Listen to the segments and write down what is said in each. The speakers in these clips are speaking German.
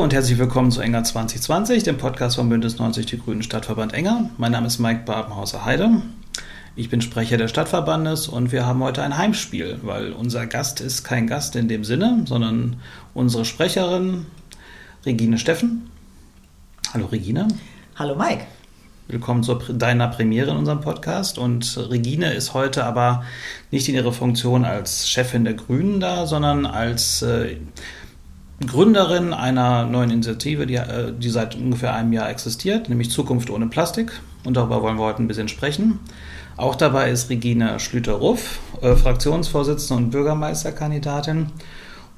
Hallo und herzlich willkommen zu Enger 2020, dem Podcast von Bündnis 90 Die Grünen Stadtverband Enger. Mein Name ist Mike Babenhauser-Heide. Ich bin Sprecher des Stadtverbandes und wir haben heute ein Heimspiel, weil unser Gast ist kein Gast in dem Sinne, sondern unsere Sprecherin Regine Steffen. Hallo Regine. Hallo Mike. Willkommen zu deiner Premiere in unserem Podcast. Und Regine ist heute aber nicht in ihrer Funktion als Chefin der Grünen da, sondern als äh, Gründerin einer neuen Initiative, die, äh, die seit ungefähr einem Jahr existiert, nämlich Zukunft ohne Plastik. Und darüber wollen wir heute ein bisschen sprechen. Auch dabei ist Regine Schlüter-Ruff, äh, Fraktionsvorsitzende und Bürgermeisterkandidatin.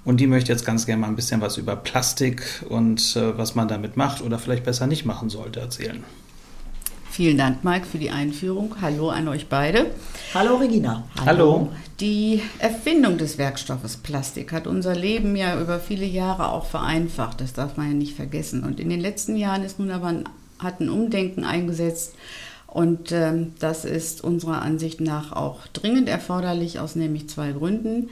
Und die möchte jetzt ganz gerne mal ein bisschen was über Plastik und äh, was man damit macht oder vielleicht besser nicht machen sollte erzählen. Vielen Dank, Mike, für die Einführung. Hallo an euch beide. Hallo, Regina. Hallo. Hallo. Die Erfindung des Werkstoffes Plastik hat unser Leben ja über viele Jahre auch vereinfacht. Das darf man ja nicht vergessen. Und in den letzten Jahren ist nun aber ein, hat ein Umdenken eingesetzt. Und ähm, das ist unserer Ansicht nach auch dringend erforderlich aus nämlich zwei Gründen.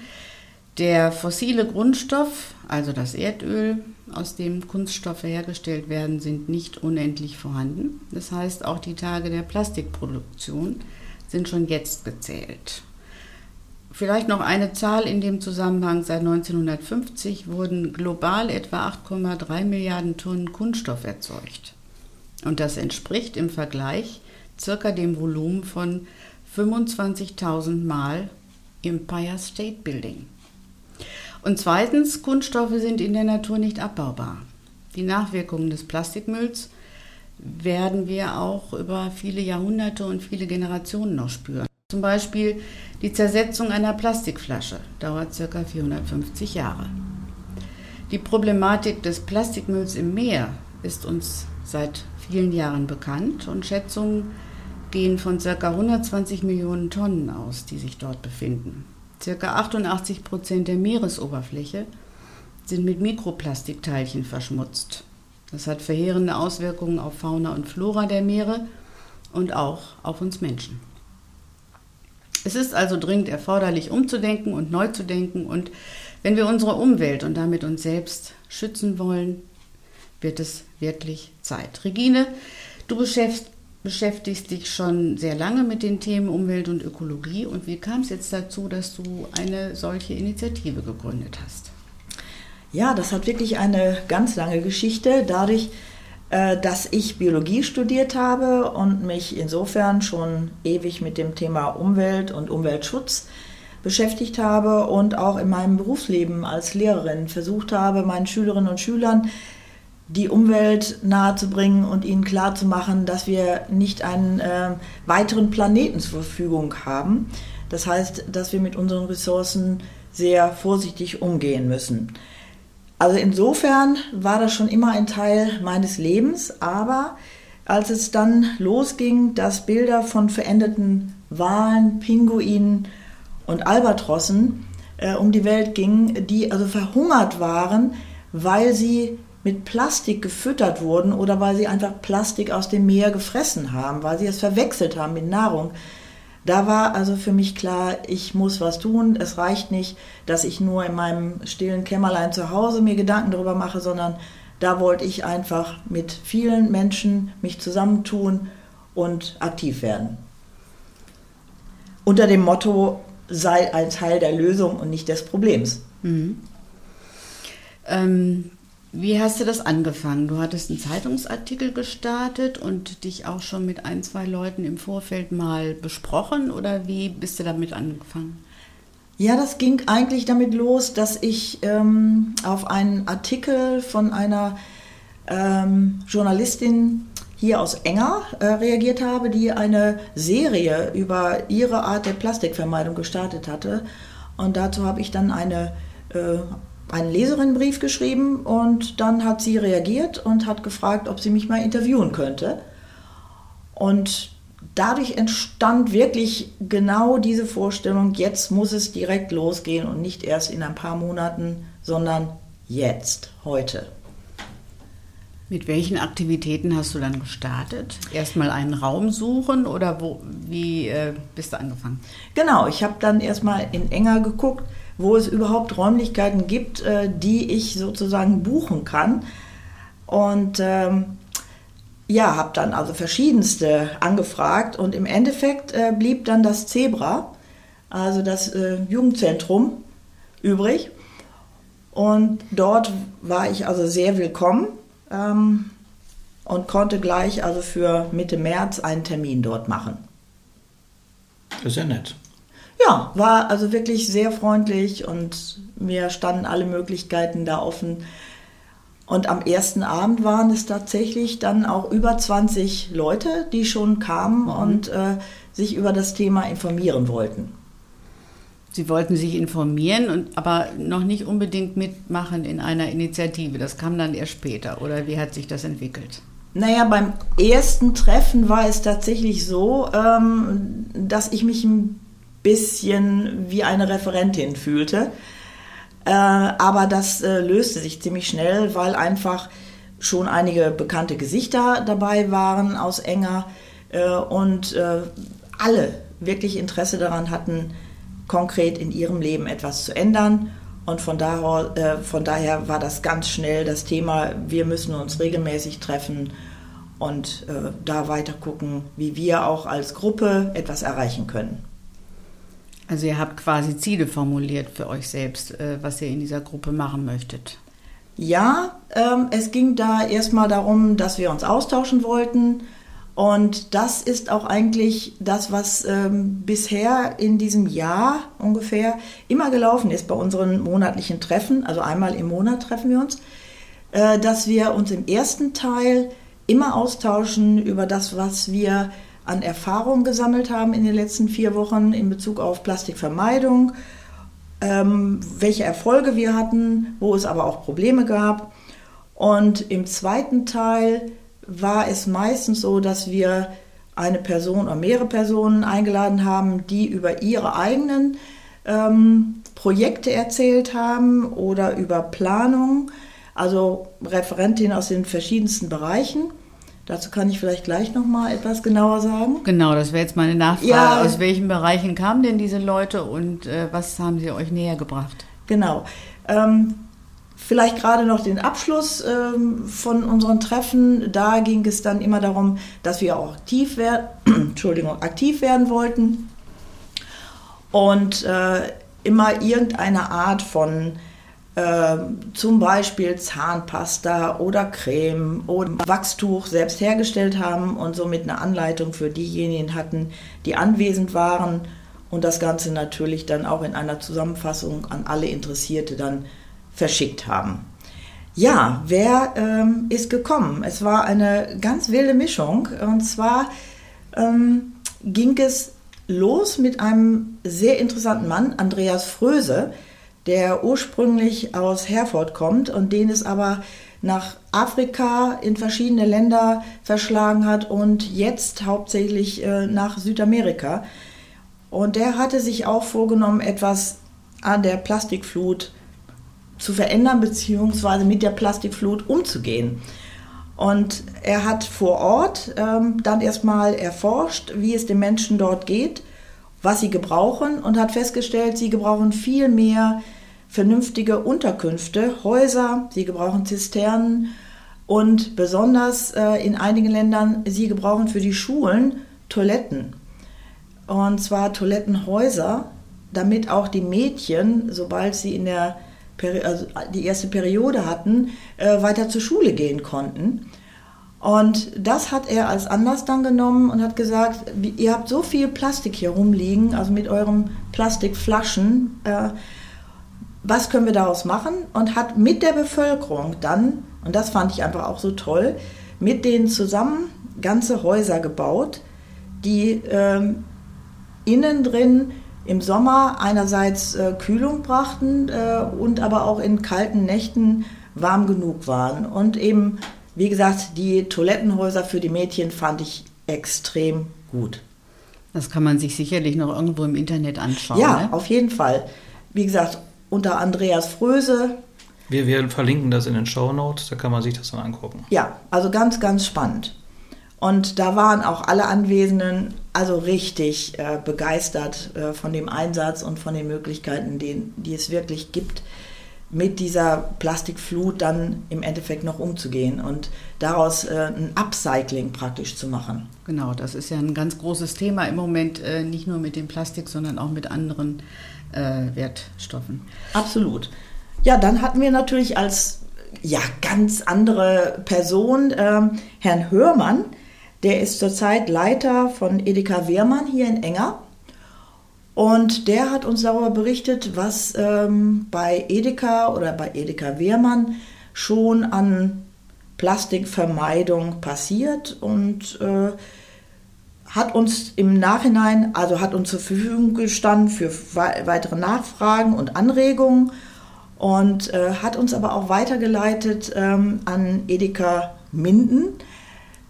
Der fossile Grundstoff, also das Erdöl, aus dem Kunststoffe hergestellt werden, sind nicht unendlich vorhanden. Das heißt, auch die Tage der Plastikproduktion sind schon jetzt gezählt. Vielleicht noch eine Zahl in dem Zusammenhang. Seit 1950 wurden global etwa 8,3 Milliarden Tonnen Kunststoff erzeugt. Und das entspricht im Vergleich circa dem Volumen von 25.000 Mal Empire State Building. Und zweitens, Kunststoffe sind in der Natur nicht abbaubar. Die Nachwirkungen des Plastikmülls werden wir auch über viele Jahrhunderte und viele Generationen noch spüren. Zum Beispiel die Zersetzung einer Plastikflasche dauert ca. 450 Jahre. Die Problematik des Plastikmülls im Meer ist uns seit vielen Jahren bekannt und Schätzungen gehen von ca. 120 Millionen Tonnen aus, die sich dort befinden. Circa 88 Prozent der Meeresoberfläche sind mit Mikroplastikteilchen verschmutzt. Das hat verheerende Auswirkungen auf Fauna und Flora der Meere und auch auf uns Menschen. Es ist also dringend erforderlich, umzudenken und neu zu denken. Und wenn wir unsere Umwelt und damit uns selbst schützen wollen, wird es wirklich Zeit. Regine, du beschäftigst beschäftigst dich schon sehr lange mit den Themen Umwelt und Ökologie. Und wie kam es jetzt dazu, dass du eine solche Initiative gegründet hast? Ja, das hat wirklich eine ganz lange Geschichte. Dadurch, äh, dass ich Biologie studiert habe und mich insofern schon ewig mit dem Thema Umwelt und Umweltschutz beschäftigt habe und auch in meinem Berufsleben als Lehrerin versucht habe, meinen Schülerinnen und Schülern die Umwelt nahezubringen und ihnen klarzumachen, dass wir nicht einen äh, weiteren Planeten zur Verfügung haben. Das heißt, dass wir mit unseren Ressourcen sehr vorsichtig umgehen müssen. Also insofern war das schon immer ein Teil meines Lebens, aber als es dann losging, dass Bilder von verendeten Walen, Pinguinen und Albatrossen äh, um die Welt gingen, die also verhungert waren, weil sie mit Plastik gefüttert wurden oder weil sie einfach Plastik aus dem Meer gefressen haben, weil sie es verwechselt haben mit Nahrung. Da war also für mich klar, ich muss was tun. Es reicht nicht, dass ich nur in meinem stillen Kämmerlein zu Hause mir Gedanken darüber mache, sondern da wollte ich einfach mit vielen Menschen mich zusammentun und aktiv werden. Unter dem Motto, sei ein Teil der Lösung und nicht des Problems. Mhm. Ähm, wie hast du das angefangen? Du hattest einen Zeitungsartikel gestartet und dich auch schon mit ein, zwei Leuten im Vorfeld mal besprochen oder wie bist du damit angefangen? Ja, das ging eigentlich damit los, dass ich ähm, auf einen Artikel von einer ähm, Journalistin hier aus Enger äh, reagiert habe, die eine Serie über ihre Art der Plastikvermeidung gestartet hatte. Und dazu habe ich dann eine äh, einen Leserinnenbrief geschrieben und dann hat sie reagiert und hat gefragt, ob sie mich mal interviewen könnte. Und dadurch entstand wirklich genau diese Vorstellung, jetzt muss es direkt losgehen und nicht erst in ein paar Monaten, sondern jetzt, heute. Mit welchen Aktivitäten hast du dann gestartet? Erstmal einen Raum suchen oder wo, wie äh, bist du angefangen? Genau, ich habe dann erstmal in Enger geguckt, wo es überhaupt Räumlichkeiten gibt, äh, die ich sozusagen buchen kann. Und ähm, ja, habe dann also verschiedenste angefragt und im Endeffekt äh, blieb dann das Zebra, also das äh, Jugendzentrum, übrig. Und dort war ich also sehr willkommen ähm, und konnte gleich also für Mitte März einen Termin dort machen. Das ist ja nett. Ja, war also wirklich sehr freundlich und mir standen alle Möglichkeiten da offen. Und am ersten Abend waren es tatsächlich dann auch über 20 Leute, die schon kamen mhm. und äh, sich über das Thema informieren wollten. Sie wollten sich informieren, und, aber noch nicht unbedingt mitmachen in einer Initiative. Das kam dann erst später. Oder wie hat sich das entwickelt? Naja, beim ersten Treffen war es tatsächlich so, ähm, dass ich mich ein bisschen wie eine Referentin fühlte. Äh, aber das äh, löste sich ziemlich schnell, weil einfach schon einige bekannte Gesichter dabei waren aus Enger äh, und äh, alle wirklich Interesse daran hatten, konkret in ihrem Leben etwas zu ändern. Und von daher, äh, von daher war das ganz schnell das Thema, wir müssen uns regelmäßig treffen und äh, da weiter gucken, wie wir auch als Gruppe etwas erreichen können. Also ihr habt quasi Ziele formuliert für euch selbst, äh, was ihr in dieser Gruppe machen möchtet. Ja, ähm, es ging da erstmal darum, dass wir uns austauschen wollten, und das ist auch eigentlich das, was ähm, bisher in diesem Jahr ungefähr immer gelaufen ist bei unseren monatlichen Treffen. Also einmal im Monat treffen wir uns, äh, dass wir uns im ersten Teil immer austauschen über das, was wir an Erfahrung gesammelt haben in den letzten vier Wochen in Bezug auf Plastikvermeidung, ähm, welche Erfolge wir hatten, wo es aber auch Probleme gab. Und im zweiten Teil war es meistens so, dass wir eine Person oder mehrere Personen eingeladen haben, die über ihre eigenen ähm, Projekte erzählt haben oder über Planung, also Referentinnen aus den verschiedensten Bereichen. Dazu kann ich vielleicht gleich noch mal etwas genauer sagen. Genau, das wäre jetzt meine Nachfrage. Ja, aus welchen Bereichen kamen denn diese Leute und äh, was haben sie euch näher gebracht? Genau. Ähm, Vielleicht gerade noch den Abschluss ähm, von unseren Treffen. Da ging es dann immer darum, dass wir auch aktiv, werden, Entschuldigung, aktiv werden wollten und äh, immer irgendeine Art von zum Beispiel Zahnpasta oder Creme oder Wachstuch selbst hergestellt haben und somit eine Anleitung für diejenigen hatten, die anwesend waren und das Ganze natürlich dann auch in einer Zusammenfassung an alle Interessierte dann verschickt haben. Ja, wer ähm, ist gekommen? Es war eine ganz wilde Mischung. Und zwar ähm, ging es los mit einem sehr interessanten Mann, Andreas Fröse, der ursprünglich aus Herford kommt und den es aber nach Afrika in verschiedene Länder verschlagen hat und jetzt hauptsächlich äh, nach Südamerika. Und der hatte sich auch vorgenommen, etwas an der Plastikflut zu verändern beziehungsweise mit der Plastikflut umzugehen. Und er hat vor Ort ähm, dann erstmal erforscht, wie es den Menschen dort geht, was sie gebrauchen und hat festgestellt, sie gebrauchen viel mehr vernünftige Unterkünfte, Häuser, sie gebrauchen Zisternen und besonders äh, in einigen Ländern, sie gebrauchen für die Schulen Toiletten. Und zwar Toilettenhäuser, damit auch die Mädchen, sobald sie in der also die erste Periode hatten, äh, weiter zur Schule gehen konnten. Und das hat er als Anlass dann genommen und hat gesagt, ihr habt so viel Plastik hier rumliegen, also mit euren Plastikflaschen, äh, was können wir daraus machen? Und hat mit der Bevölkerung dann, und das fand ich einfach auch so toll, mit denen zusammen ganze Häuser gebaut, die ähm, innen drin im Sommer einerseits äh, Kühlung brachten äh, und aber auch in kalten Nächten warm genug waren. Und eben, wie gesagt, die Toilettenhäuser für die Mädchen fand ich extrem gut. Das kann man sich sicherlich noch irgendwo im Internet anschauen. Ja, ne? auf jeden Fall. Wie gesagt, unter Andreas Fröse. Wir, wir verlinken das in den Show Notes, da kann man sich das dann angucken. Ja, also ganz, ganz spannend. Und da waren auch alle Anwesenden also richtig äh, begeistert äh, von dem Einsatz und von den Möglichkeiten, die, die es wirklich gibt, mit dieser Plastikflut dann im Endeffekt noch umzugehen und daraus äh, ein Upcycling praktisch zu machen. Genau, das ist ja ein ganz großes Thema im Moment, äh, nicht nur mit dem Plastik, sondern auch mit anderen äh, Wertstoffen. Absolut. Ja, dann hatten wir natürlich als ja, ganz andere Person ähm, Herrn Hörmann, der ist zurzeit Leiter von Edeka Wehrmann hier in Enger. Und der hat uns darüber berichtet, was ähm, bei Edeka oder bei Edeka Wehrmann schon an Plastikvermeidung passiert und äh, hat uns im Nachhinein, also hat uns zur Verfügung gestanden für weitere Nachfragen und Anregungen und äh, hat uns aber auch weitergeleitet ähm, an Edeka Minden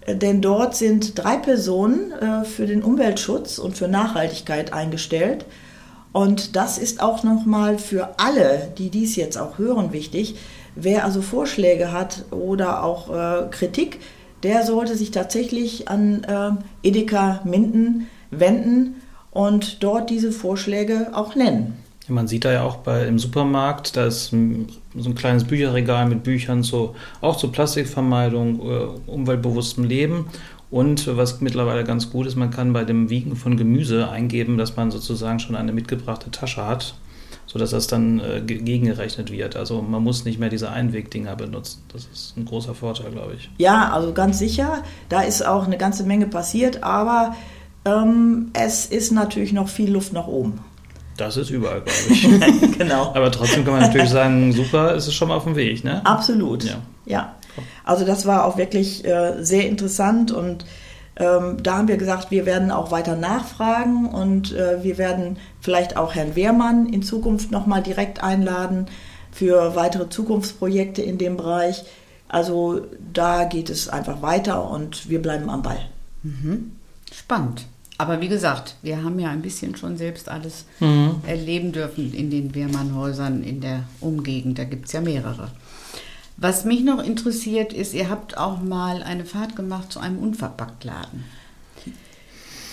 denn dort sind drei Personen äh, für den Umweltschutz und für Nachhaltigkeit eingestellt. Und das ist auch nochmal für alle, die dies jetzt auch hören, wichtig. Wer also Vorschläge hat oder auch äh, Kritik, der sollte sich tatsächlich an äh, Edeka Minden wenden und dort diese Vorschläge auch nennen. Man sieht da ja auch bei, im Supermarkt, da ist ein, so ein kleines Bücherregal mit Büchern so, auch zur Plastikvermeidung, äh, umweltbewusstem Leben. Und was mittlerweile ganz gut ist, man kann bei dem Wiegen von Gemüse eingeben, dass man sozusagen schon eine mitgebrachte Tasche hat, sodass das dann äh, gegengerechnet wird. Also man muss nicht mehr diese Einwegdinger benutzen. Das ist ein großer Vorteil, glaube ich. Ja, also ganz sicher. Da ist auch eine ganze Menge passiert, aber ähm, es ist natürlich noch viel Luft nach oben. Das ist überall, glaube ich. genau. Aber trotzdem kann man natürlich sagen, super, ist es schon mal auf dem Weg, ne? Absolut. Ja. ja. Also das war auch wirklich äh, sehr interessant und ähm, da haben wir gesagt, wir werden auch weiter nachfragen und äh, wir werden vielleicht auch Herrn Wehrmann in Zukunft nochmal direkt einladen für weitere Zukunftsprojekte in dem Bereich. Also da geht es einfach weiter und wir bleiben am Ball. Mhm. Spannend. Aber wie gesagt, wir haben ja ein bisschen schon selbst alles mhm. erleben dürfen in den Wehrmannhäusern in der Umgegend. Da gibt es ja mehrere. Was mich noch interessiert ist, ihr habt auch mal eine Fahrt gemacht zu einem Unverpacktladen.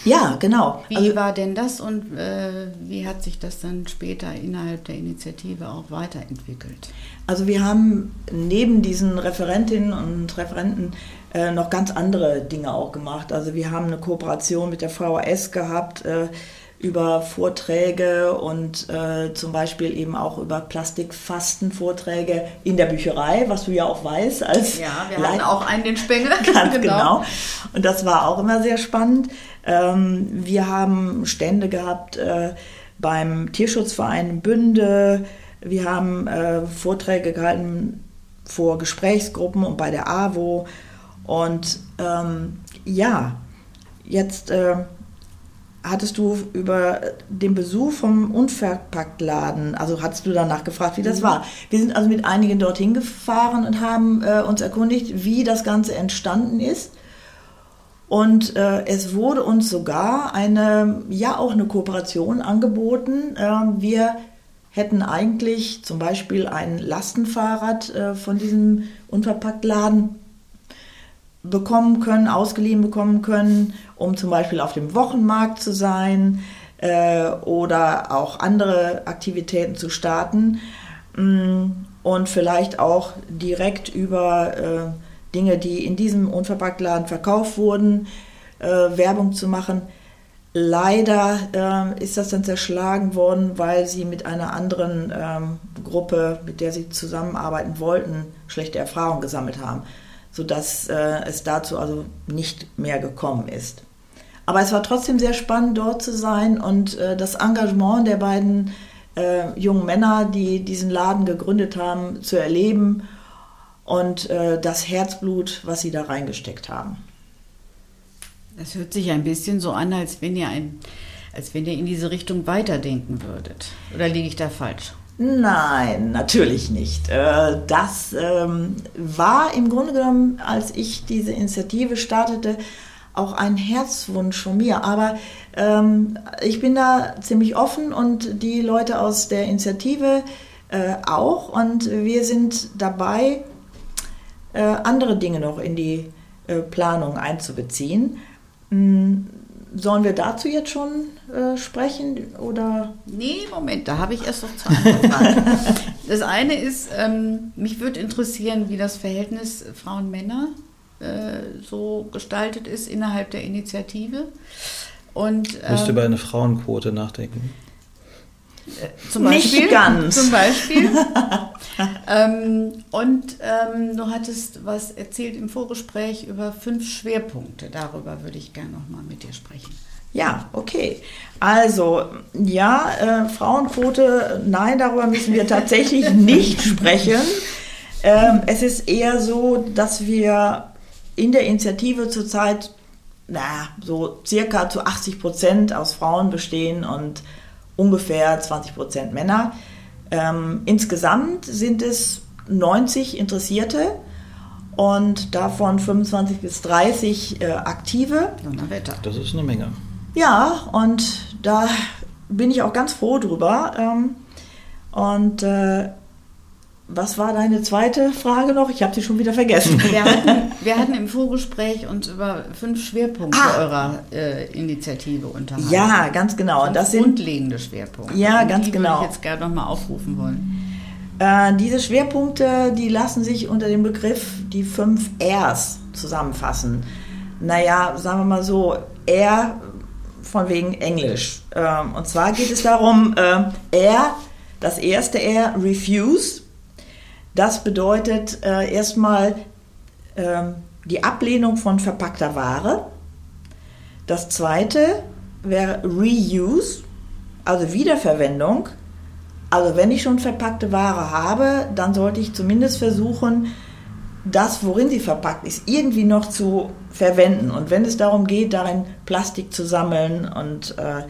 Ja, genau. Wie also, war denn das und äh, wie hat sich das dann später innerhalb der Initiative auch weiterentwickelt? Also wir haben neben diesen Referentinnen und Referenten äh, noch ganz andere Dinge auch gemacht. Also wir haben eine Kooperation mit der VHS gehabt äh, über Vorträge und äh, zum Beispiel eben auch über Plastikfastenvorträge in der Bücherei, was du ja auch weißt. Als ja, wir hatten auch einen den Spengel. Ganz genau. genau. Und das war auch immer sehr spannend. Ähm, wir haben Stände gehabt äh, beim Tierschutzverein Bünde. Wir haben äh, Vorträge gehalten vor Gesprächsgruppen und bei der AWO und ähm, ja, jetzt äh, hattest du über den Besuch vom Unverpacktladen, also hattest du danach gefragt, wie das mhm. war. Wir sind also mit einigen dorthin gefahren und haben äh, uns erkundigt, wie das Ganze entstanden ist. Und äh, es wurde uns sogar eine, ja auch eine Kooperation angeboten. Äh, wir hätten eigentlich zum Beispiel ein Lastenfahrrad äh, von diesem Unverpacktladen bekommen können, ausgeliehen bekommen können, um zum Beispiel auf dem Wochenmarkt zu sein äh, oder auch andere Aktivitäten zu starten mm, und vielleicht auch direkt über äh, Dinge, die in diesem Unverpacktladen verkauft wurden, äh, Werbung zu machen. Leider äh, ist das dann zerschlagen worden, weil sie mit einer anderen ähm, Gruppe, mit der sie zusammenarbeiten wollten, schlechte Erfahrungen gesammelt haben sodass äh, es dazu also nicht mehr gekommen ist. Aber es war trotzdem sehr spannend, dort zu sein und äh, das Engagement der beiden äh, jungen Männer, die diesen Laden gegründet haben, zu erleben und äh, das Herzblut, was sie da reingesteckt haben. Das hört sich ein bisschen so an, als wenn ihr, ein, als wenn ihr in diese Richtung weiterdenken würdet. Oder liege ich da falsch? Nein, natürlich nicht. Äh, das ähm, war im Grunde genommen, als ich diese Initiative startete, auch ein Herzwunsch von mir. Aber ähm, ich bin da ziemlich offen und die Leute aus der Initiative äh, auch. Und wir sind dabei, äh, andere Dinge noch in die Planung einzubeziehen. Sollen wir dazu jetzt schon äh, sprechen oder? Nee, Moment, da habe ich erst noch zwei Fragen. das eine ist, ähm, mich würde interessieren, wie das Verhältnis Frauen-Männer äh, so gestaltet ist innerhalb der Initiative. Und, ähm, Müsste über eine Frauenquote nachdenken. Äh, zum Beispiel, Nicht ganz. Zum Beispiel. ähm, und ähm, du hattest was erzählt im Vorgespräch über fünf Schwerpunkte. Darüber würde ich gerne nochmal mit dir sprechen. Ja, okay. Also, ja, äh, Frauenquote, nein, darüber müssen wir tatsächlich nicht sprechen. Ähm, es ist eher so, dass wir in der Initiative zurzeit na, so circa zu 80 Prozent aus Frauen bestehen und ungefähr 20 Prozent Männer. Ähm, insgesamt sind es 90 Interessierte und davon 25 bis 30 äh, aktive. Donnerwetter. Das ist eine Menge. Ja, und da bin ich auch ganz froh drüber. Ähm, und äh, was war deine zweite Frage noch? Ich habe sie schon wieder vergessen. Wir hatten, wir hatten im Vorgespräch uns über fünf Schwerpunkte ah. eurer äh, Initiative unterhalten. Ja, ganz genau. Fünf das sind grundlegende Schwerpunkte. Ja, Und ganz die genau. Die ich jetzt gerne nochmal aufrufen wollen. Äh, diese Schwerpunkte, die lassen sich unter dem Begriff die fünf Rs zusammenfassen. Naja, sagen wir mal so, R von wegen Englisch. Ähm, und zwar geht es darum, äh, R, das erste R, Refuse das bedeutet äh, erstmal äh, die Ablehnung von verpackter Ware. Das zweite wäre Reuse, also Wiederverwendung. Also wenn ich schon verpackte Ware habe, dann sollte ich zumindest versuchen, das, worin sie verpackt ist, irgendwie noch zu verwenden. Und wenn es darum geht, darin Plastik zu sammeln und äh,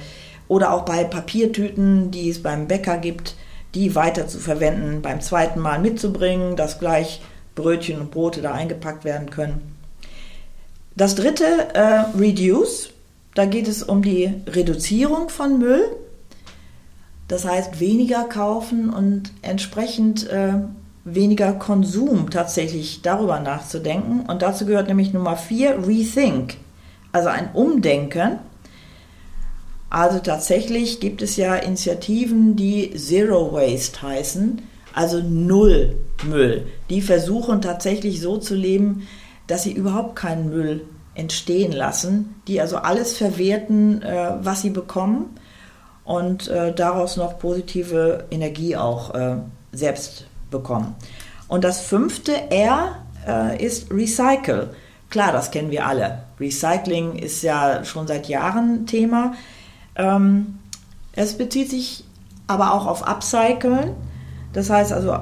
oder auch bei Papiertüten, die es beim Bäcker gibt, die weiter zu verwenden, beim zweiten Mal mitzubringen, dass gleich Brötchen und Brote da eingepackt werden können. Das dritte, äh, Reduce, da geht es um die Reduzierung von Müll. Das heißt, weniger kaufen und entsprechend äh, weniger Konsum tatsächlich darüber nachzudenken. Und dazu gehört nämlich Nummer vier, Rethink, also ein Umdenken also tatsächlich gibt es ja Initiativen, die Zero Waste heißen, also Null Müll. Die versuchen tatsächlich so zu leben, dass sie überhaupt keinen Müll entstehen lassen, die also alles verwerten, äh, was sie bekommen und äh, daraus noch positive Energie auch äh, selbst bekommen. Und das fünfte R ist Recycle. Klar, das kennen wir alle. Recycling ist ja schon seit Jahren Thema. Ähm, es bezieht sich aber auch auf Upcyclen. Das heißt also,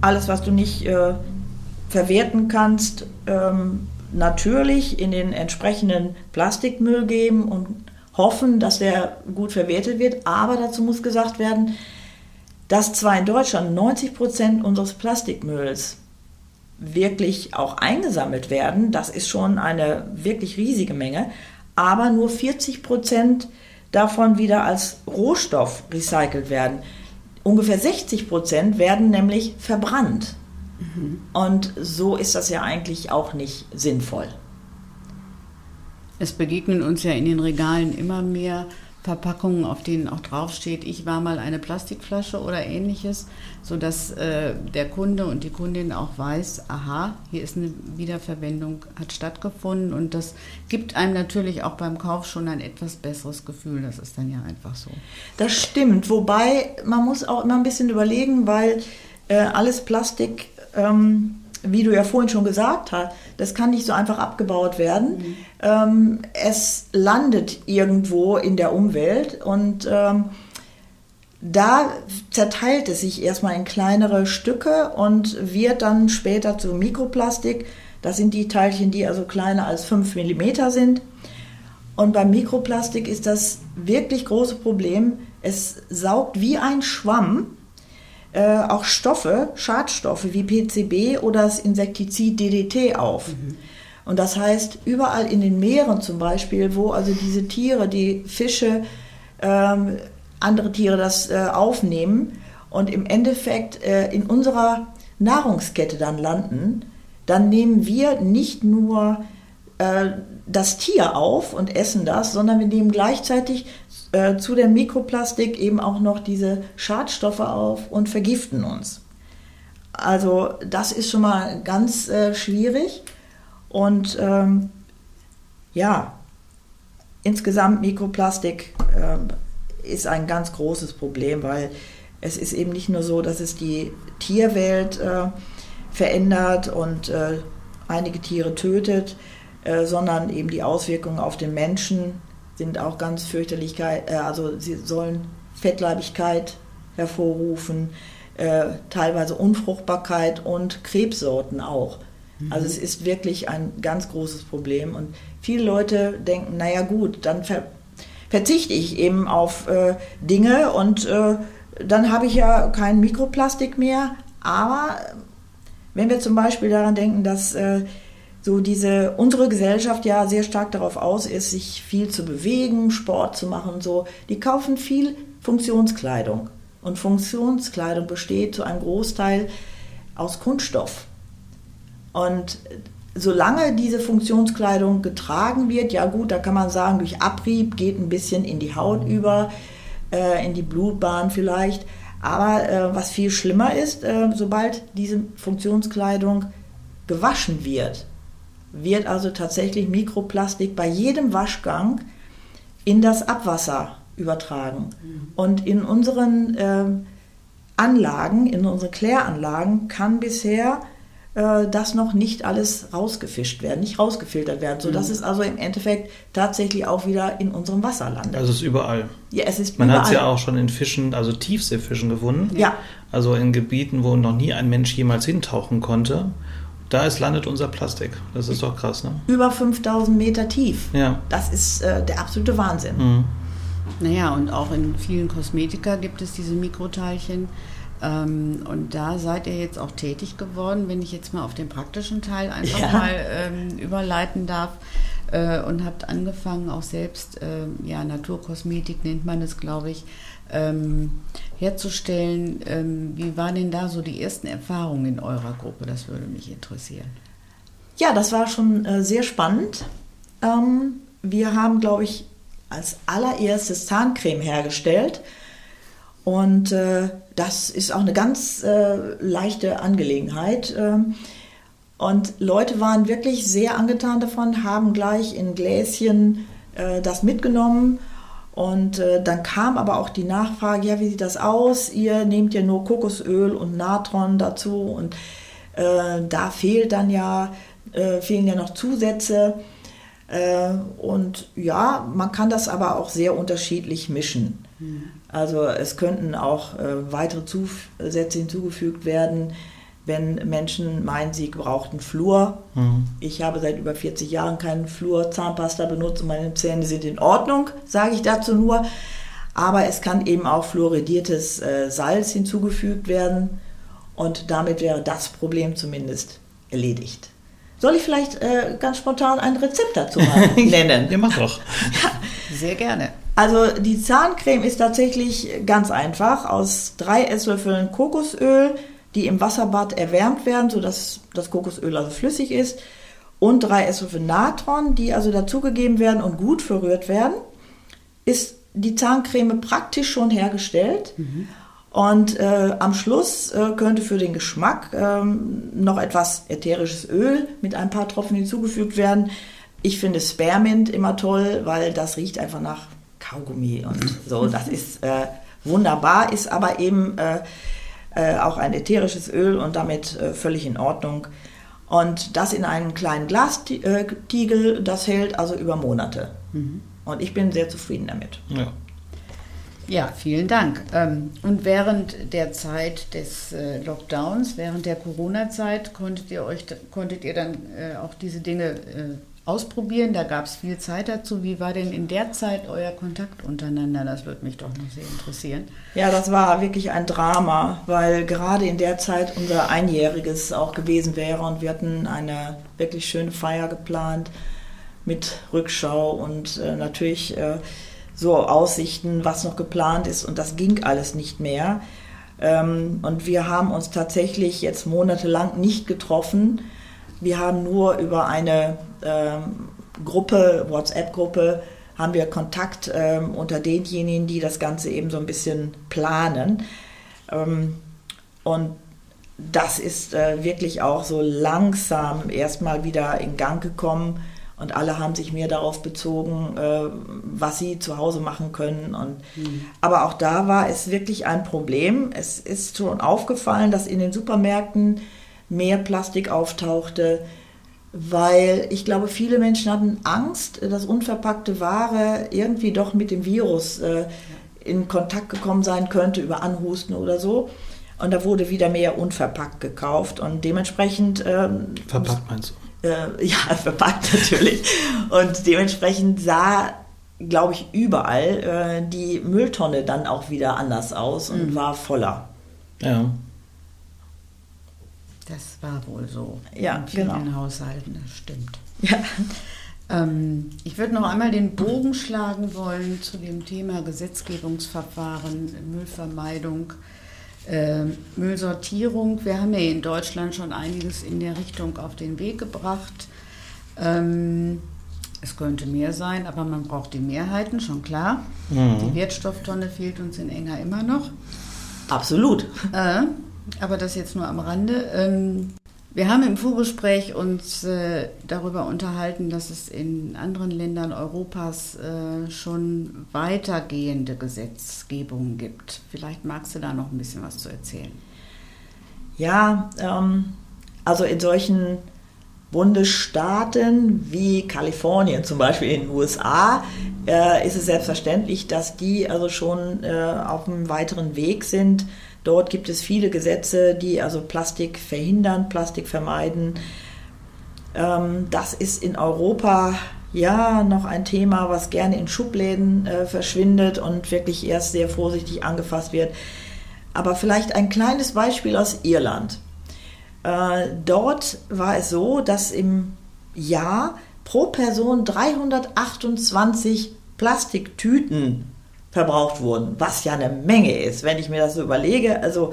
alles, was du nicht äh, verwerten kannst, ähm, natürlich in den entsprechenden Plastikmüll geben und hoffen, dass der gut verwertet wird. Aber dazu muss gesagt werden, dass zwar in Deutschland 90 Prozent unseres Plastikmülls wirklich auch eingesammelt werden, das ist schon eine wirklich riesige Menge, aber nur 40 Prozent davon wieder als Rohstoff recycelt werden. Ungefähr 60 Prozent werden nämlich verbrannt. Mhm. Und so ist das ja eigentlich auch nicht sinnvoll. Es begegnen uns ja in den Regalen immer mehr Verpackungen, auf denen auch draufsteht, ich war mal eine Plastikflasche oder ähnliches, sodass äh, der Kunde und die Kundin auch weiß, aha, hier ist eine Wiederverwendung, hat stattgefunden. Und das gibt einem natürlich auch beim Kauf schon ein etwas besseres Gefühl, das ist dann ja einfach so. Das stimmt, wobei man muss auch immer ein bisschen überlegen, weil äh, alles Plastik ähm, wie du ja vorhin schon gesagt hast, das kann nicht so einfach abgebaut werden. Mhm. Ähm, es landet irgendwo in der Umwelt und ähm, da zerteilt es sich erstmal in kleinere Stücke und wird dann später zu Mikroplastik. Das sind die Teilchen, die also kleiner als 5 mm sind. Und beim Mikroplastik ist das wirklich große Problem. Es saugt wie ein Schwamm äh, auch Stoffe, Schadstoffe wie PCB oder das Insektizid DDT auf. Mhm. Und das heißt, überall in den Meeren zum Beispiel, wo also diese Tiere, die Fische, ähm, andere Tiere das äh, aufnehmen und im Endeffekt äh, in unserer Nahrungskette dann landen, dann nehmen wir nicht nur äh, das Tier auf und essen das, sondern wir nehmen gleichzeitig äh, zu der Mikroplastik eben auch noch diese Schadstoffe auf und vergiften uns. Also das ist schon mal ganz äh, schwierig und ähm, ja, insgesamt Mikroplastik äh, ist ein ganz großes Problem, weil es ist eben nicht nur so, dass es die Tierwelt äh, verändert und äh, einige Tiere tötet, äh, sondern eben die Auswirkungen auf den Menschen sind auch ganz fürchterlich. Äh, also sie sollen Fettleibigkeit hervorrufen, äh, teilweise Unfruchtbarkeit und Krebssorten auch. Mhm. Also es ist wirklich ein ganz großes Problem und viele Leute denken, naja gut, dann ver verzichte ich eben auf äh, Dinge und äh, dann habe ich ja kein Mikroplastik mehr. Aber wenn wir zum Beispiel daran denken, dass äh, so diese unsere Gesellschaft ja sehr stark darauf aus ist, sich viel zu bewegen, Sport zu machen so, die kaufen viel Funktionskleidung. Und Funktionskleidung besteht zu einem Großteil aus Kunststoff. Und solange diese Funktionskleidung getragen wird, ja gut, da kann man sagen, durch Abrieb geht ein bisschen in die Haut über, äh, in die Blutbahn vielleicht. Aber äh, was viel schlimmer ist, äh, sobald diese Funktionskleidung gewaschen wird, wird also tatsächlich Mikroplastik bei jedem Waschgang in das Abwasser übertragen. Mhm. Und in unseren äh, Anlagen, in unseren Kläranlagen kann bisher äh, das noch nicht alles rausgefischt werden, nicht rausgefiltert werden, sodass mhm. es also im Endeffekt tatsächlich auch wieder in unserem Wasser landet. Also es ist überall. Ja, es ist Man hat es ja auch schon in Fischen, also Tiefseefischen gefunden. Ja. Also in Gebieten, wo noch nie ein Mensch jemals hintauchen konnte. Da ist landet unser Plastik. Das ist doch krass, ne? Über 5000 Meter tief. Ja. Das ist äh, der absolute Wahnsinn. Mhm. Naja, und auch in vielen Kosmetika gibt es diese Mikroteilchen. Ähm, und da seid ihr jetzt auch tätig geworden, wenn ich jetzt mal auf den praktischen Teil einfach ja. mal ähm, überleiten darf. Äh, und habt angefangen, auch selbst, äh, ja, Naturkosmetik nennt man es, glaube ich, ähm, herzustellen. Ähm, wie waren denn da so die ersten Erfahrungen in eurer Gruppe? Das würde mich interessieren. Ja, das war schon äh, sehr spannend. Ähm, wir haben, glaube ich, als allererstes Zahncreme hergestellt und äh, das ist auch eine ganz äh, leichte Angelegenheit. Ähm, und Leute waren wirklich sehr angetan davon, haben gleich in Gläschen äh, das mitgenommen. Und äh, dann kam aber auch die Nachfrage, ja, wie sieht das aus? Ihr nehmt ja nur Kokosöl und Natron dazu und äh, da fehlt dann ja, äh, fehlen ja noch Zusätze. und ja, man kann das aber auch sehr unterschiedlich mischen. Mhm. Also es könnten auch äh, weitere Zusätze hinzugefügt werden, wenn Menschen meinen, sie brauchten Flur. Mhm. Ich habe seit über 40 Jahren keinen Flur-Zahnpasta benutzt und meine Zähne sind in Ordnung, sage ich dazu nur. Aber es kann eben auch fluoridiertes äh, Salz hinzugefügt werden und damit wäre das Problem zumindest erledigt. Soll ich vielleicht äh, ganz spontan ein Rezept dazu nennen? ja, mach doch. Ja. Sehr gerne. Also die Zahncreme ist tatsächlich ganz einfach. Aus drei Esslöffeln Kokosöl, die im Wasserbad erwärmt werden, sodass das Kokosöl also flüssig ist, und drei Esslöffel Natron, die also dazugegeben werden und gut verrührt werden, ist die Zahncreme praktisch schon hergestellt. Mhm. Und äh, am Schluss äh, könnte für den Geschmack ähm, noch etwas ätherisches Öl mit ein paar Tropfen hinzugefügt werden. Ich finde Spearmint immer toll, weil das riecht einfach nach Kaugummi und so. Das ist äh, wunderbar, ist aber eben äh, äh, auch ein ätherisches Öl und damit äh, völlig in Ordnung. Und das in einem kleinen Glastiegel, das hält also über Monate. Mhm. Und ich bin sehr zufrieden damit. Ja. Ja, vielen Dank. Ähm, und während der Zeit des äh, Lockdowns, während der Corona-Zeit, konntet ihr euch, konntet ihr dann äh, auch diese Dinge ausprobieren. Da gab es viel Zeit dazu. Wie war denn in der Zeit euer Kontakt untereinander? Das würde mich doch noch sehr interessieren. Ja, das war wirklich ein Drama, weil gerade in der Zeit unser Einjähriges auch gewesen wäre und wir hatten eine wirklich schöne Feier geplant mit Rückschau und äh, natürlich äh, so Aussichten, was noch geplant ist und das ging alles nicht mehr. Ähm, und wir haben uns tatsächlich jetzt monatelang nicht getroffen wir haben nur über eine ähm, Gruppe, WhatsApp-Gruppe, haben wir Kontakt ähm, unter denjenigen, die das Ganze eben so ein bisschen planen. Ähm, und das ist äh, wirklich auch so langsam erstmal wieder in Gang gekommen und alle haben sich mehr darauf bezogen, äh, was sie zu Hause machen können. Und, mhm. Aber auch da war es wirklich ein Problem. Es ist schon aufgefallen, dass in den Supermärkten mehr Plastik auftauchte, weil ich glaube, viele Menschen hatten Angst, dass unverpackte Ware irgendwie doch mit dem Virus äh, in Kontakt gekommen sein könnte über Anhusten oder so. Und da wurde wieder mehr unverpackt gekauft und dementsprechend. Ähm, Verpackt meinst du? Äh, ja, verpackt natürlich. Und dementsprechend sah, glaube ich, überall äh, die Mülltonne dann auch wieder anders aus und mhm. war voller. Ja. Das war wohl so. Ja, in vielen genau. Haushalten, das stimmt. Ja. Ähm, ich würde noch einmal den Bogen schlagen wollen zu dem Thema Gesetzgebungsverfahren, Müllvermeidung. Äh, Müllsortierung. Wir haben ja in Deutschland schon einiges in der Richtung auf den Weg gebracht. Ähm, es könnte mehr sein, aber man braucht die Mehrheiten, schon klar. Mhm. Die Wertstofftonne fehlt uns in Enger immer noch. Absolut. Äh, aber das jetzt nur am Rande. Ähm, wir haben im Vorgespräch uns äh, darüber unterhalten, dass es in anderen Ländern Europas äh, schon weitergehende Gesetzgebungen gibt. Vielleicht magst du da noch ein bisschen was zu erzählen. Ja, ähm, also in solchen Bundesstaaten wie Kalifornien zum Beispiel in den USA äh, ist es selbstverständlich, dass die also schon äh, auf einem weiteren Weg sind Dort gibt es viele Gesetze, die also Plastik verhindern, Plastik vermeiden. Ähm, das ist in Europa ja noch ein Thema, was gerne in Schubläden äh, verschwindet und wirklich erst sehr vorsichtig angefasst wird. Aber vielleicht ein kleines Beispiel aus Irland. Äh, dort war es so, dass im Jahr pro Person 328 Plastiktüten verbraucht wurden, was ja eine Menge ist, wenn ich mir das so überlege, also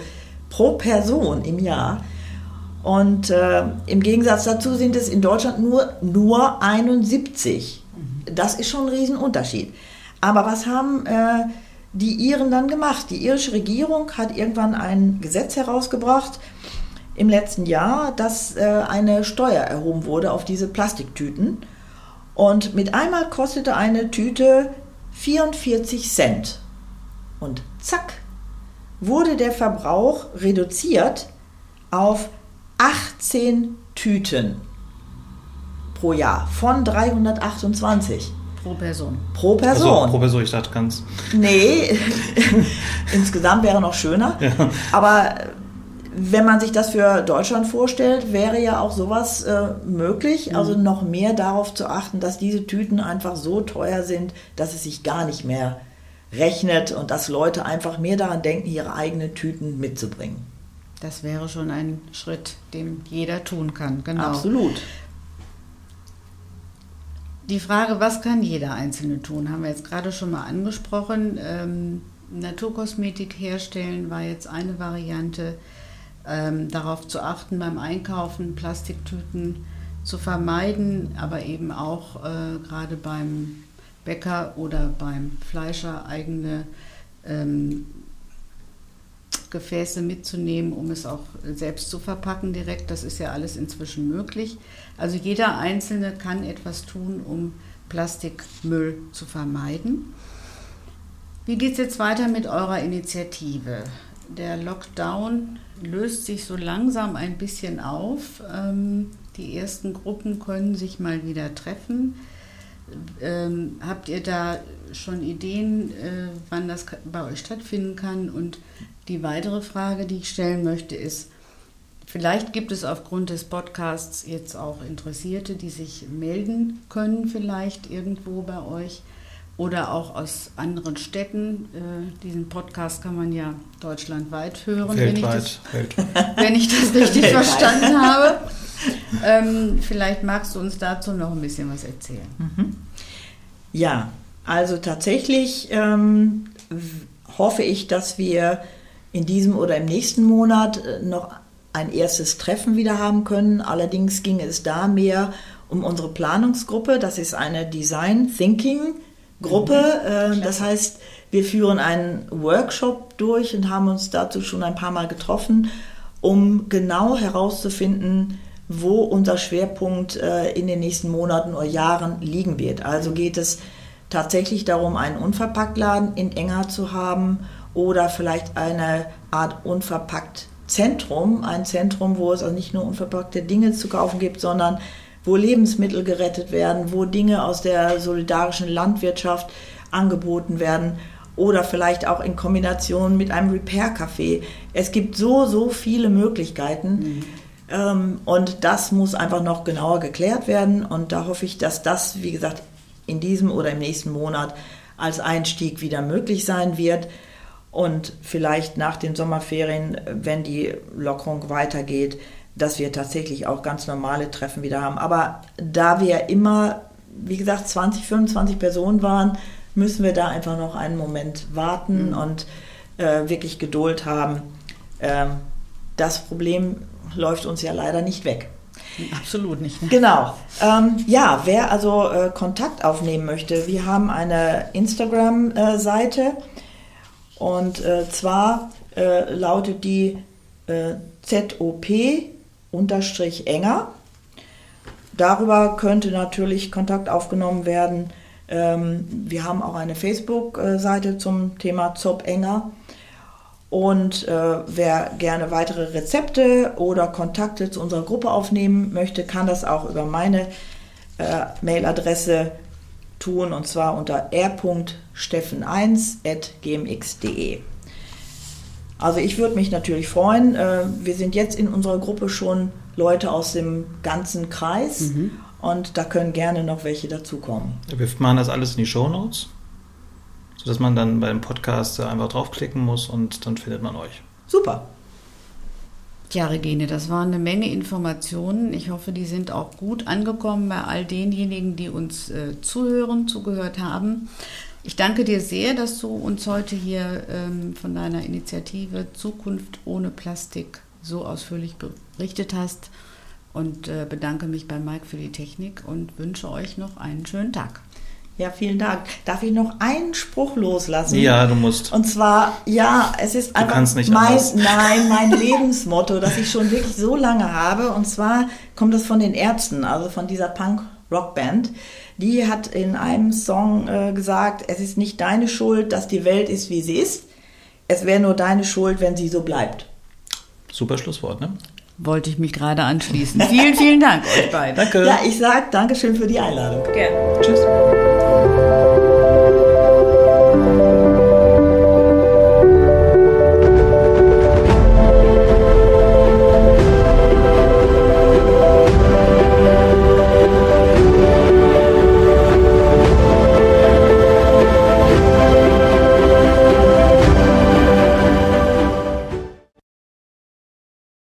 pro Person im Jahr. Und äh, im Gegensatz dazu sind es in Deutschland nur, nur 71. Das ist schon ein Riesenunterschied. Aber was haben äh, die Iren dann gemacht? Die irische Regierung hat irgendwann ein Gesetz herausgebracht im letzten Jahr, dass äh, eine Steuer erhoben wurde auf diese Plastiktüten. Und mit einmal kostete eine Tüte 44 Cent. Und zack, wurde der Verbrauch reduziert auf 18 Tüten pro Jahr von 328. Pro Person. Pro Person. Also, pro Person, ich dachte ganz. Nee, insgesamt wäre noch schöner. Ja. Aber wenn man sich das für Deutschland vorstellt, wäre ja auch sowas äh, möglich. Mhm. Also noch mehr darauf zu achten, dass diese Tüten einfach so teuer sind, dass es sich gar nicht mehr rechnet und dass Leute einfach mehr daran denken, ihre eigenen Tüten mitzubringen. Das wäre schon ein Schritt, den jeder tun kann. Genau. Absolut. Die Frage, was kann jeder Einzelne tun, haben wir jetzt gerade schon mal angesprochen. Ähm, Naturkosmetik herstellen war jetzt eine Variante ähm, darauf zu achten beim Einkaufen, Plastiktüten zu vermeiden, aber eben auch äh, gerade beim Bäcker oder beim Fleischer eigene ähm, Gefäße mitzunehmen, um es auch selbst zu verpacken direkt. Das ist ja alles inzwischen möglich. Also jeder Einzelne kann etwas tun, um Plastikmüll zu vermeiden. Wie geht es jetzt weiter mit eurer Initiative? Der Lockdown löst sich so langsam ein bisschen auf. Ähm, die ersten Gruppen können sich mal wieder treffen. Ähm, habt ihr da schon Ideen, äh, wann das bei euch stattfinden kann? Und die weitere Frage, die ich stellen möchte, ist, vielleicht gibt es aufgrund des Podcasts jetzt auch Interessierte, die sich melden können, vielleicht irgendwo bei euch oder auch aus anderen Städten. Äh, diesen Podcast kann man ja deutschlandweit hören, weltweit, wenn, ich das, wenn ich das richtig verstanden habe. Ähm, vielleicht magst du uns dazu noch ein bisschen was erzählen. Mhm. Ja, also tatsächlich ähm, hoffe ich, dass wir in diesem oder im nächsten Monat äh, noch ein erstes Treffen wieder haben können. Allerdings ging es da mehr um unsere Planungsgruppe. Das ist eine Design Thinking Gruppe. Mhm. Äh, das heißt, wir führen einen Workshop durch und haben uns dazu schon ein paar Mal getroffen, um genau herauszufinden, wo unser Schwerpunkt äh, in den nächsten Monaten oder Jahren liegen wird. Also geht es tatsächlich darum, einen Unverpacktladen in Enger zu haben oder vielleicht eine Art unverpackt Zentrum, ein Zentrum, wo es also nicht nur unverpackte Dinge zu kaufen gibt, sondern wo Lebensmittel gerettet werden, wo Dinge aus der solidarischen Landwirtschaft angeboten werden oder vielleicht auch in Kombination mit einem Repair-Café. Es gibt so, so viele Möglichkeiten. Mhm. Ähm, und das muss einfach noch genauer geklärt werden. Und da hoffe ich, dass das, wie gesagt, in diesem oder im nächsten Monat als Einstieg wieder möglich sein wird. Und vielleicht nach den Sommerferien, wenn die Lockerung weitergeht, dass wir tatsächlich auch ganz normale Treffen wieder haben. Aber da wir immer, wie gesagt, 20, 25 Personen waren, müssen wir da einfach noch einen Moment warten mhm. und äh, wirklich Geduld haben. Ähm, das Problem läuft uns ja leider nicht weg. Absolut nicht. Ne? Genau. Ähm, ja, wer also äh, Kontakt aufnehmen möchte, wir haben eine Instagram-Seite äh, und äh, zwar äh, lautet die äh, ZOP-enger. Darüber könnte natürlich Kontakt aufgenommen werden. Ähm, wir haben auch eine Facebook-Seite zum Thema ZOP enger. Und äh, wer gerne weitere Rezepte oder Kontakte zu unserer Gruppe aufnehmen möchte, kann das auch über meine äh, Mailadresse tun und zwar unter r.steffen1.gmx.de. Also ich würde mich natürlich freuen. Äh, wir sind jetzt in unserer Gruppe schon Leute aus dem ganzen Kreis mhm. und da können gerne noch welche dazukommen. Wir machen das alles in die Show Notes sodass man dann beim Podcast einfach draufklicken muss und dann findet man euch. Super. Ja, Regine, das waren eine Menge Informationen. Ich hoffe, die sind auch gut angekommen bei all denjenigen, die uns äh, zuhören, zugehört haben. Ich danke dir sehr, dass du uns heute hier ähm, von deiner Initiative Zukunft ohne Plastik so ausführlich berichtet hast und äh, bedanke mich bei Mike für die Technik und wünsche euch noch einen schönen Tag. Ja, vielen Dank. Darf ich noch einen Spruch loslassen? Ja, du musst. Und zwar, ja, es ist du einfach nicht mein, anders. nein, mein Lebensmotto, das ich schon wirklich so lange habe. Und zwar kommt es von den Ärzten, also von dieser Punk-Rock-Band. Die hat in einem Song äh, gesagt, es ist nicht deine Schuld, dass die Welt ist, wie sie ist. Es wäre nur deine Schuld, wenn sie so bleibt. Super Schlusswort, ne? Wollte ich mich gerade anschließen. vielen, vielen Dank euch beiden. Danke. Ja, ich sage Dankeschön für die Einladung. Gerne. Tschüss.